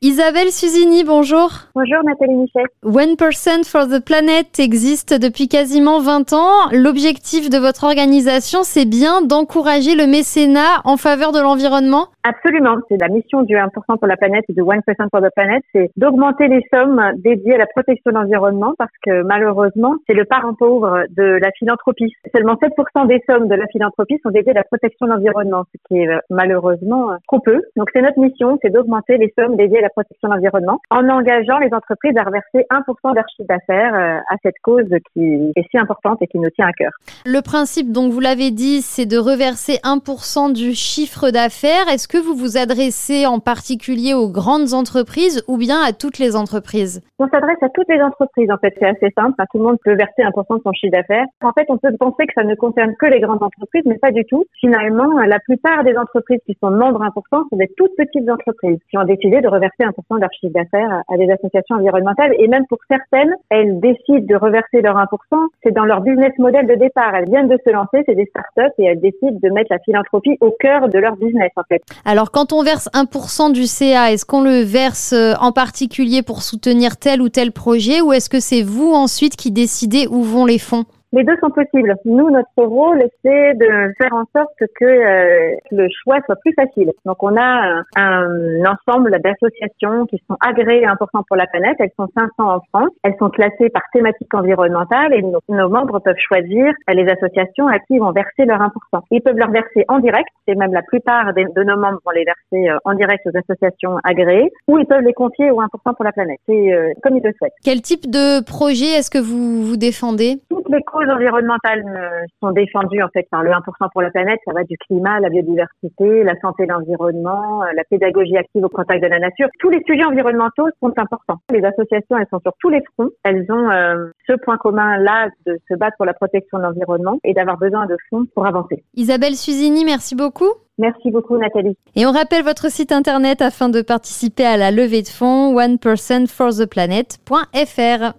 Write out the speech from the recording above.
Isabelle Susini, bonjour. Bonjour Nathalie Michel. 1% for the Planet existe depuis quasiment 20 ans. L'objectif de votre organisation, c'est bien d'encourager le mécénat en faveur de l'environnement? Absolument. C'est la mission du 1% pour la planète et du 1% for the Planet, c'est d'augmenter les sommes dédiées à la protection de l'environnement parce que malheureusement, c'est le parent pauvre de la philanthropie. Seulement 7% des sommes de la philanthropie sont dédiées à la protection de l'environnement, ce qui est euh, malheureusement euh, trop peu. Donc c'est notre mission, c'est d'augmenter les sommes dédiées à la protection de l'environnement en engageant les entreprises à reverser 1% de leur chiffre d'affaires euh, à cette cause qui est si importante et qui nous tient à cœur. Le principe, donc vous l'avez dit, c'est de reverser 1% du chiffre d'affaires. Est-ce que vous vous adressez en particulier aux grandes entreprises ou bien à toutes les entreprises? On s'adresse à toutes les entreprises. En fait, c'est assez simple. tout le monde peut verser 1% de son chiffre d'affaires. En fait, on peut penser que ça ne concerne que les grandes entreprises, mais pas du tout. Finalement, la plupart des entreprises qui sont membres 1% sont des toutes petites entreprises qui ont décidé de reverser 1% de leur chiffre d'affaires à des associations environnementales. Et même pour certaines, elles décident de reverser leur 1%. C'est dans leur business model de départ. Elles viennent de se lancer, c'est des startups et elles décident de mettre la philanthropie au cœur de leur business, en fait. Alors, quand on verse 1% du CA, est-ce qu'on le verse euh, en particulier pour soutenir tel ou tel projet ou est-ce que c'est vous ensuite qui décidez où vont les fonds? Les deux sont possibles. Nous, notre rôle, c'est de faire en sorte que euh, le choix soit plus facile. Donc, on a un, ensemble d'associations qui sont agréées importantes pour la planète. Elles sont 500 en France. Elles sont classées par thématique environnementale et nos, membres peuvent choisir les associations à qui ils vont verser leur 1%. Ils peuvent leur verser en direct. Et même la plupart de, nos membres vont les verser euh, en direct aux associations agréées ou ils peuvent les confier au 1% pour la planète. C'est euh, comme ils le souhaitent. Quel type de projet est-ce que vous, vous défendez? Toutes les causes environnementales sont défendues en fait par le 1% pour la planète. Ça va du climat, la biodiversité, la santé, l'environnement, euh, la pédagogie active au contact de la nature. Tous les sujets environnementaux sont importants. Les associations, elles sont sur tous les fronts. Elles ont euh, ce point commun là de se battre pour la protection de l'environnement et d'avoir besoin de fonds pour avancer. Isabelle Susini, merci beaucoup. Merci beaucoup Nathalie. Et on rappelle votre site internet afin de participer à la levée de fonds onepersonfortheplanet.fr.